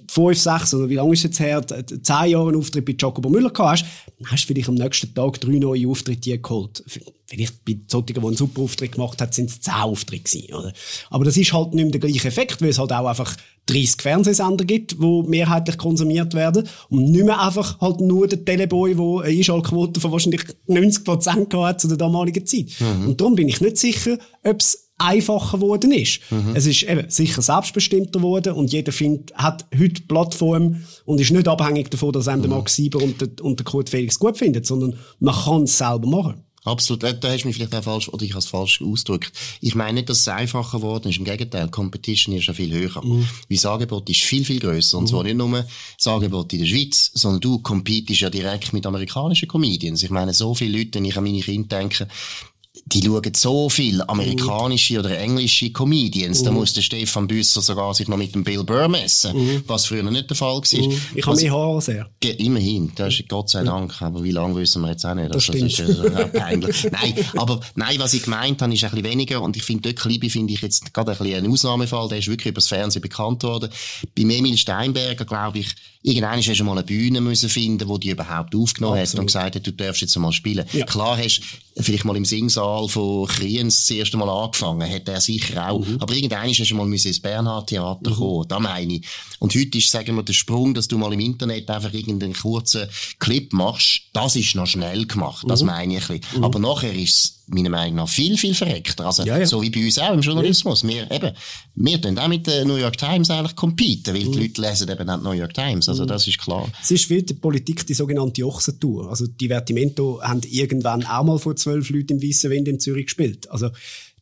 S3: fünf, sechs oder wie lange ist es jetzt her, zehn Jahre einen Auftritt bei Jacobo Müller gehabt hast, dann hast du vielleicht am nächsten Tag drei neue Auftritte geholt. Vielleicht bei solchen, die einen super Auftritt gemacht haben, sind es zehn Auftritte gewesen, oder? Aber das ist halt nicht mehr der gleiche Effekt, weil es halt auch einfach 30 Fernsehsender gibt, die mehrheitlich konsumiert werden und nicht mehr einfach halt nur der Teleboy, der eine Einschaltquote von wahrscheinlich 90 Prozent hat zu der damaligen Zeit. Mhm. Und darum bin ich nicht sicher, ob es einfacher geworden ist. Mhm. Es ist eben sicher selbstbestimmter geworden und jeder find, hat heute Plattform und ist nicht abhängig davon, dass einem mhm. der Max Sieber und der, und der Kurt Felix gut findet, sondern man kann es selber machen.
S2: Absolut. Da hast du mich vielleicht auch falsch, oder ich habe es falsch ausgedrückt. Ich meine nicht, dass es einfacher geworden ist. Im Gegenteil, Competition ist ja viel höher. Mhm. Wie das Angebot ist viel, viel grösser. Und mhm. zwar nicht nur das Angebot in der Schweiz, sondern du competest ja direkt mit amerikanischen Comedians. Ich meine, so viele Leute, wenn ich an meine Kinder denke, die schauen so viel amerikanische oder englische Comedians. Da mhm. muss der Stefan Büsser sogar sich noch mit dem Bill Burr messen, mm. was früher nicht der Fall war. Mm.
S3: Ich habe mehr Haare sehr.
S2: Immerhin, das ist Gott sei Dank. Aber wie lange wissen wir jetzt auch nicht.
S3: Das, das
S2: ist
S3: äh,
S2: peinlich. [laughs] nein, aber nein, was ich gemeint habe, ist ein bisschen weniger. Und ich finde, dort Klibi finde ich jetzt gerade ein bisschen ein Ausnahmefall. Der ist wirklich übers Fernsehen bekannt worden. Bei Emil Steinberger, glaube ich, irgendwann hast du mal eine Bühne müssen finden, wo die überhaupt aufgenommen Absolut. hat und gesagt hat, du darfst jetzt mal spielen. Ja. Klar hast vielleicht mal im Singsaal von Kriens das erste Mal angefangen, hat er sicher auch. Mhm. Aber irgendwann hast du mal ins Bernhard Theater mhm. kommen, da meine ich. Und heute ist, sagen wir, der Sprung, dass du mal im Internet einfach irgendeinen kurzen Clip machst, das ist noch schnell gemacht, das mhm. meine ich ein bisschen. Mhm. Aber nachher ist es meiner Meinung nach viel, viel verreckter. Also, ja, ja. so wie bei uns auch im Journalismus. Wir, eben, wir tun auch mit der New York Times eigentlich competen, weil mhm. die Leute lesen eben auch die New York Times. Also, mhm. das ist klar.
S3: Es ist wie die Politik die sogenannte Ochsentour. Also, die Vertimento haben irgendwann auch mal vor zwölf Leuten im Weißen Wind in Zürich gespielt. Also,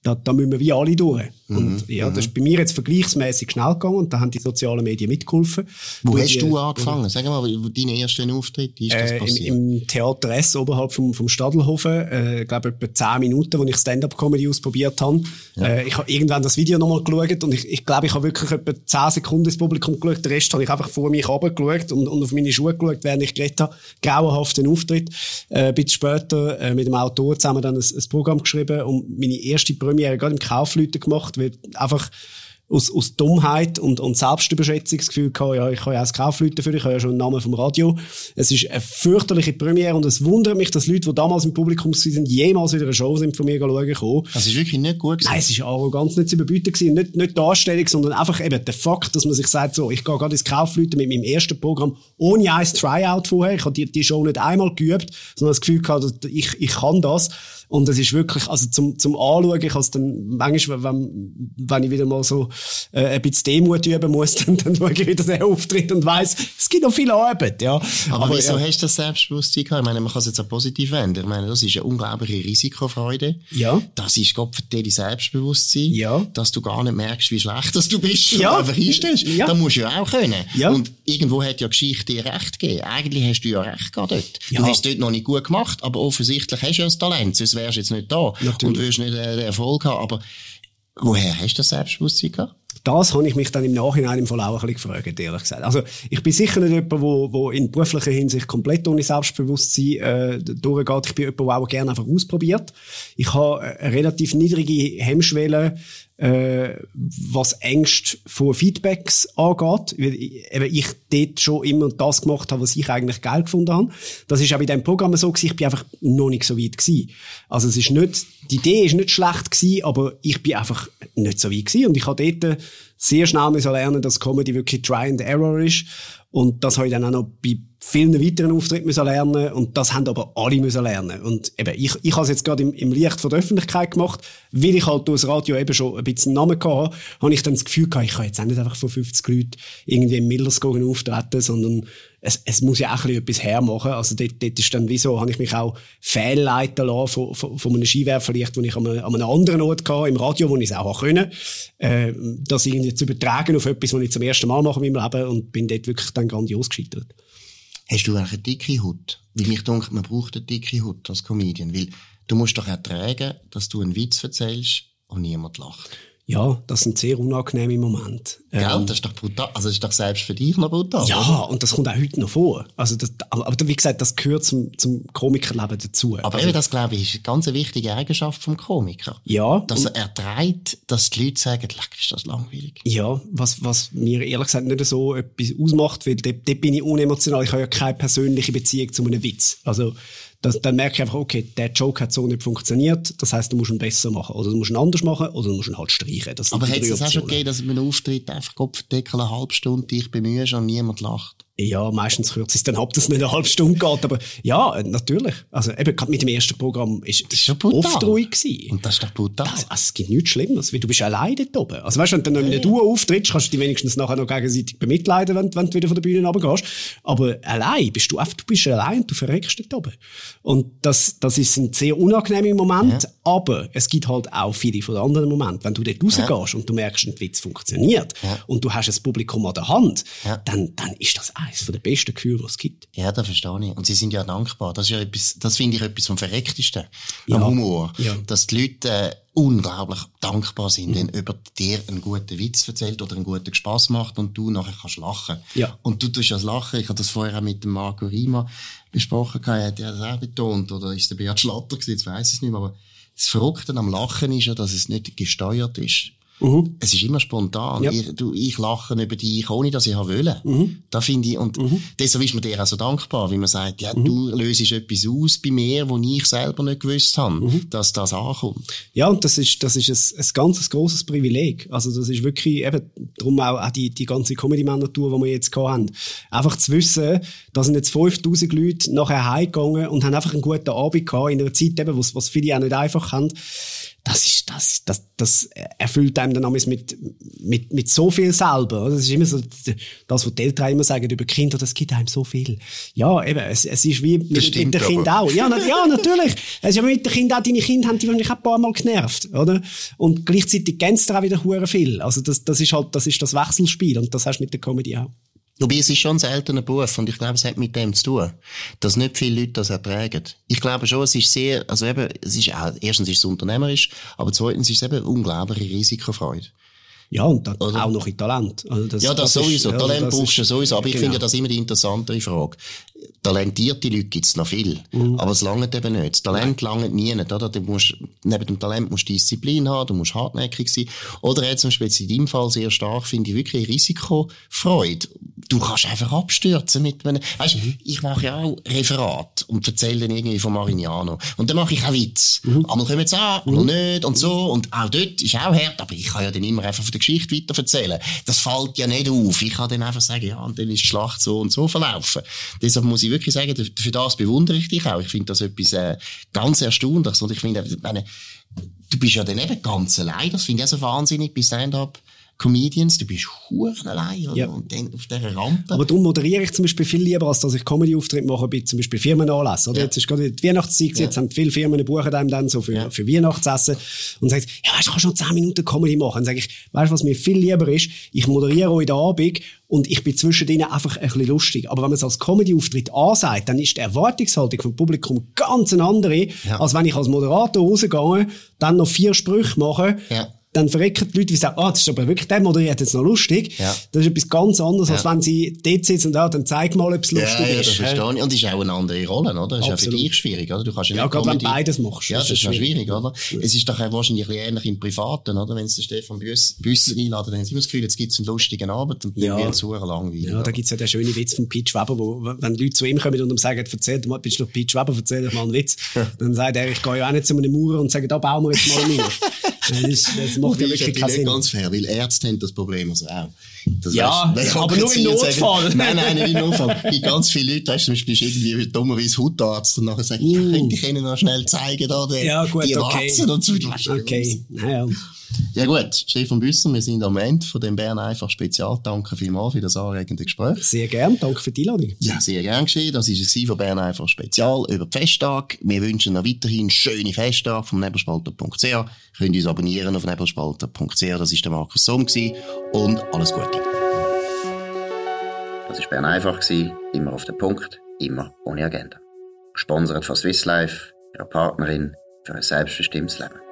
S3: da, da müssen wir wie alle durch. Mhm. Und ja, das ist bei mir jetzt vergleichsmäßig schnell gegangen und da haben die sozialen Medien mitgeholfen.
S2: Wo hast die, du angefangen? Sag mal, dein erster Auftritt, wie ist das
S3: äh, passiert? Im, Im, Theater S oberhalb vom, vom Stadelhofen, äh, glaube etwa zehn Minuten, wo ich Stand-Up-Comedy ausprobiert habe. Ja. Äh, ich habe irgendwann das Video nochmal geschaut und ich, ich glaube, ich habe wirklich etwa zehn Sekunden ins Publikum geschaut. Den Rest habe ich einfach vor mich runtergeschaut und, und auf meine Schuhe geschaut, während ich geredet habe. Grauenhaften Auftritt. Äh, ein bisschen später äh, mit dem Autor zusammen dann ein, ein Programm geschrieben und meine erste Premiere gerade im Kaufleuten gemacht, weil einfach aus, aus Dummheit und, und Selbstüberschätzung das Gefühl gehabt, ja, ich kann ja auch das Kaufleuten für, ich habe ja schon einen Namen vom Radio. Es ist eine fürchterliche Premiere und es wundert mich, dass Leute, die damals im Publikum sind, jemals wieder eine Show sind von mir schauen gekommen.
S2: Das ist wirklich nicht gut
S3: gewesen. Nein, es ist arrogant, nicht zu überbieten gewesen. Nicht, nicht Darstellung, sondern einfach eben der Fakt, dass man sich sagt, so, ich gehe gerade ins Kaufleuten mit meinem ersten Programm ohne ein Tryout vorher. Ich habe die, die Show nicht einmal geübt, sondern das Gefühl gehabt, ich, ich kann das. Und es ist wirklich, also zum, zum Anschauen, ich has dann manchmal, wenn, wenn ich wieder mal so äh, ein bisschen Demut üben muss, [laughs] dann, dann schaue ich wieder den Auftritt und weiss, es gibt noch viel Arbeit, ja.
S2: Aber, Aber wieso ja. hast du das Selbstbewusstsein gehabt? Ich meine, man kann es jetzt auch positiv wenden. Ich meine, das ist eine unglaubliche Risikofreude.
S3: Ja.
S2: Das ist Gott für dich Selbstbewusstsein.
S3: Ja.
S2: Dass du gar nicht merkst, wie schlecht dass du bist. Ja. einfach einstellst. Ja. Das musst du ja auch können. Ja. Und irgendwo hat ja Geschichte dir recht gegeben. Eigentlich hast du ja recht gehabt dort. Ja. Du hast dort noch nicht gut gemacht, aber offensichtlich hast du ja das Talent. Sonst wärst du jetzt nicht da Natürlich. und würdest nicht äh, den Erfolg haben. Aber woher hast du das Selbstbewusstsein gehabt?
S3: Das habe ich mich dann im Nachhinein im Fall auch ein bisschen gefragt, ehrlich gesagt. Also, ich bin sicher nicht jemand, wo, wo in beruflicher Hinsicht komplett ohne Selbstbewusstsein äh, durchgeht. Ich bin jemand, der auch gerne einfach ausprobiert. Ich habe eine relativ niedrige Hemmschwelle, äh, was Ängste vor Feedbacks angeht. Weil eben ich dort schon immer das gemacht habe, was ich eigentlich geil gefunden habe. Das ist auch bei diesem Programm so gewesen, ich bin einfach noch nicht so weit gewesen. Also es ist nicht, die Idee ist nicht schlecht gewesen, aber ich bin einfach nicht so weit gewesen. Und ich habe dort sehr schnell müssen lernen, dass Comedy wirklich Try and Error ist. Und das habe ich dann auch noch bei vielen weiteren Auftritten müssen lernen und das haben aber alle müssen lernen. Und eben, ich, ich habe es jetzt gerade im, im Licht von der Öffentlichkeit gemacht, weil ich halt durch das Radio eben schon ein bisschen Namen hatte, habe ich dann das Gefühl gehabt, ich kann jetzt auch nicht einfach vor 50 Leuten irgendwie im Millerscoren auftreten, sondern es, es muss ja auch ein bisschen etwas hermachen. Also dort, dort ist dann wieso, habe ich mich auch fehlleiten lassen von, von, von einem Skiwerferlicht, das ich an einem, an einem anderen Ort hatte, im Radio, wo ich es auch können äh, das irgendwie zu übertragen auf etwas, was ich zum ersten Mal mache in meinem Leben und bin dort wirklich dann grandios gescheitert.
S2: Hast du eigentlich eine dicke Haut? Weil mich denke, man braucht eine dicke Haut als Comedian. Weil du musst doch ertragen, dass du einen Witz erzählst und niemand lacht.
S3: Ja, das sind sehr unangenehme Momente.
S2: Gell, ähm, das ist doch brutal. Also, das ist doch selbst für dich noch brutal.
S3: Ja, oder? und das kommt auch heute noch vor. Also, das, aber wie gesagt, das gehört zum, zum Komikerleben dazu.
S2: Aber
S3: also,
S2: eben, das glaube ich, ist eine ganz wichtige Eigenschaft vom Komiker.
S3: Ja.
S2: Dass er erträgt, dass die Leute sagen, leck, ist das langweilig.
S3: Ja, was, was mir ehrlich gesagt nicht so etwas ausmacht, weil dort, dort bin ich unemotional. Ich habe ja keine persönliche Beziehung zu einem Witz. Also, das, dann merke ich einfach, okay, der Joke hat so nicht funktioniert. Das heißt, du musst ihn besser machen. Oder du musst ihn anders machen, oder du musst ihn halt streichen.
S2: Das Aber hätte es auch schon gegeben, dass mit einem Auftritt einfach Kopfdeckel eine halbe Stunde dich bemühst und niemand lacht?
S3: Ja, meistens kürzt es dann ab, dass es nicht eine halbe Stunde geht. Aber ja, natürlich. Also eben gerade mit dem ersten Programm ist
S2: das ist
S3: oft ruhig gewesen.
S2: Und das ist doch brutal.
S3: Also, also, es gibt nichts Schlimmes, weil du bist alleine dort oben. Also weißt du, wenn du dann in einer Duo auftrittst, kannst du dich wenigstens nachher noch gegenseitig bemitleiden, wenn, wenn du wieder von der Bühne runtergehst. Aber allein bist du einfach, du bist allein und du verreckst dort oben. Und das, das ist ein sehr unangenehmer Moment, ja. aber es gibt halt auch viele von anderen Momenten. Wenn du dort rausgehst ja. und du merkst, ein Witz funktioniert ja. und du hast das Publikum an der Hand, dann, dann ist das eines der besten Gefühle, die es gibt.
S2: Ja, das verstehe ich. Und sie sind ja dankbar. Das ist ja etwas, das finde ich etwas vom Verrecktesten am Humor. Dass die Leute äh, unglaublich dankbar sind, mhm. wenn jemand dir einen guten Witz erzählt oder einen guten Spaß macht und du nachher kannst lachen.
S3: Ja.
S2: Und du tust das Lachen, ich habe das vorher auch mit dem Marco Rima besprochen, er hat ja das auch betont, oder ist der Beat Schlatter gewesen, jetzt weiss ich es nicht mehr, aber das Verrückte am Lachen ist ja, dass es nicht gesteuert ist. Mhm. Es ist immer spontan. Ja. Ich, du, ich lache über dich, ohne dass ich wollte. Mhm. Da finde ich, und mhm. deshalb ist mir dir auch so dankbar, wie man sagt, ja, mhm. du löst etwas aus bei mir, wo ich selber nicht gewusst habe, mhm. dass das ankommt.
S3: Ja, und das ist, das ist ein, ein ganz grosses Privileg. Also, das ist wirklich eben, darum auch, auch die, die ganze Comedy-Männer-Tour, die wir jetzt haben. Einfach zu wissen, da sind jetzt 5000 Leute nachher heimgegangen und haben einfach einen guten Abend gehabt, in einer Zeit eben, was, was viele auch nicht einfach haben das ist, das, das, das erfüllt einem dann mit, mit, mit so viel selber. Das ist immer so, das, was die Eltern immer sagen über Kinder, das gibt einem so viel. Ja, eben, es, es ist wie mit, mit den Kindern auch. Ja, na, ja, natürlich. Es ist ja mit den Kindern auch, deine Kinder haben die wahrscheinlich auch ein paar Mal genervt, oder? Und gleichzeitig gänzt auch wieder hure viel. Also das, das ist halt, das ist das Wechselspiel und das hast du mit der Comedy auch.
S2: Wobei, es ist schon ein seltener Beruf und ich glaube, es hat mit dem zu tun, dass nicht viele Leute das ertragen. Ich glaube schon, es ist sehr, also eben, es ist auch, erstens ist es unternehmerisch, aber zweitens ist es eben unglaubliche Risikofreude.
S3: Ja, und dann Oder? auch noch in Talent.
S2: Also das, ja, das, das sowieso. Ist, Talent ja, brauchst du sowieso. Aber ich genau. finde das immer die interessantere Frage. Talentierte Leute gibt's noch viel. Mhm. Aber es langt eben nicht. Das Talent langt nie nicht, oder? Du musst, neben dem Talent musst du Disziplin haben, du musst hartnäckig sein. Oder jetzt zum Beispiel in deinem Fall sehr stark, finde ich wirklich Risikofreude. Du kannst einfach abstürzen mit einem, weißt, mhm. ich mache ja auch Referat und erzähle dann irgendwie von Marignano. Und dann mache ich auch Witz. Mhm. Einmal kommen jetzt an, mhm. nicht und so. Und auch dort ist auch hart, aber ich kann ja dann immer einfach von der Geschichte weiter erzählen. Das fällt ja nicht auf. Ich kann dann einfach sagen, ja, und dann ist die Schlacht so und so verlaufen. Deshalb muss ich wirklich sagen, für das bewundere ich dich auch. Ich finde das etwas äh, ganz Erstaunliches. Und ich finde, du bist ja dann eben ganz allein. Das finde ich auch so wahnsinnig bei Stand-up. Comedians, du bist huren allein oder? Ja. und dann auf dieser Rampe.
S3: Aber darum moderiere ich zum Beispiel viel lieber, als dass ich Comedy-Auftritt mache bei zum Beispiel Firmenanlässen. Oder? Ja. Jetzt ist gerade die Weihnachtszeit, ja. jetzt haben viele Firmen buchen einem dann so für, ja. für Weihnachtsessen und sagen, ja, weißt, du kannst noch 10 Minuten Comedy machen. Dann sage ich, weißt du, was mir viel lieber ist? Ich moderiere heute Abend und ich bin zwischen denen einfach ein bisschen lustig. Aber wenn man es als Comedy-Auftritt ansagt, dann ist die Erwartungshaltung vom Publikum ganz eine andere, ja. als wenn ich als Moderator rausgehe, dann noch vier Sprüche mache ja dann verrecken die Leute, die sagen, ah, das ist aber wirklich, der moderiert jetzt noch lustig. Ja. Das ist etwas ganz anderes, ja. als wenn sie dort sitzen und ah, dann zeig mal, ob es lustig
S2: ja, ja,
S3: ist.
S2: das verstehe ich. Und es ist auch eine andere Rolle, oder? Das ist Absolut. ja für dich schwierig, oder? Du kannst ja,
S3: ja gerade wenn du beides machst.
S2: Ja, das, das ist, schwierig, schwierig oder? Es ist doch auch wahrscheinlich ähnlich im Privaten, oder? Wenn sie Stefan Büsser einladen, dann haben sie immer das Gefühl, jetzt gibt es einen lustigen Abend und dann ja. wird es langweilig.
S3: Ja, da gibt es ja den schönen Witz von Pete Weber, wo, wenn Leute zu ihm kommen und ihm sagen, erzähl mal, bist du doch Pete Weber, erzähl doch mal einen Witz. [laughs] dann sagt er, ich gehe ja auch nicht zu einem Maurer und sage, da bauen wir jetzt mal einen [laughs] Mauer. Das, das macht ja wirklich keinen
S2: nicht ganz fair, weil Ärzte haben das Problem also auch.
S3: Das ja, weißt, aber nur im Notfall.
S2: Sagen, [laughs] nein, nein, nicht im Notfall. Bei ganz viele Leute, weißt du, zum Beispiel ist irgendwie dummerweise Hautarzt und nachher sagen, mm. könnte ich Ihnen noch schnell zeigen, da, die,
S3: ja, gut, die okay.
S2: und so.
S3: Okay, naja.
S2: Ja gut, Stefan Büsser, wir sind am Ende von dem Bern einfach Spezial. Danke vielmals für das anregende Gespräch.
S3: Sehr gern, danke für die Einladung.
S2: Ja, sehr gern geschehen. Das war es von Bern einfach Spezial über die Festtag. Wir wünschen noch weiterhin schöne Festtage vom nebelspalter.ch. Könnt uns abonnieren auf nebelspalter.ch. Das war der Markus Somm und alles Gute.
S1: Das war Bern einfach, immer auf den Punkt, immer ohne Agenda. Gesponsert von Swiss Life, ihrer Partnerin für ein selbstbestimmtes Leben.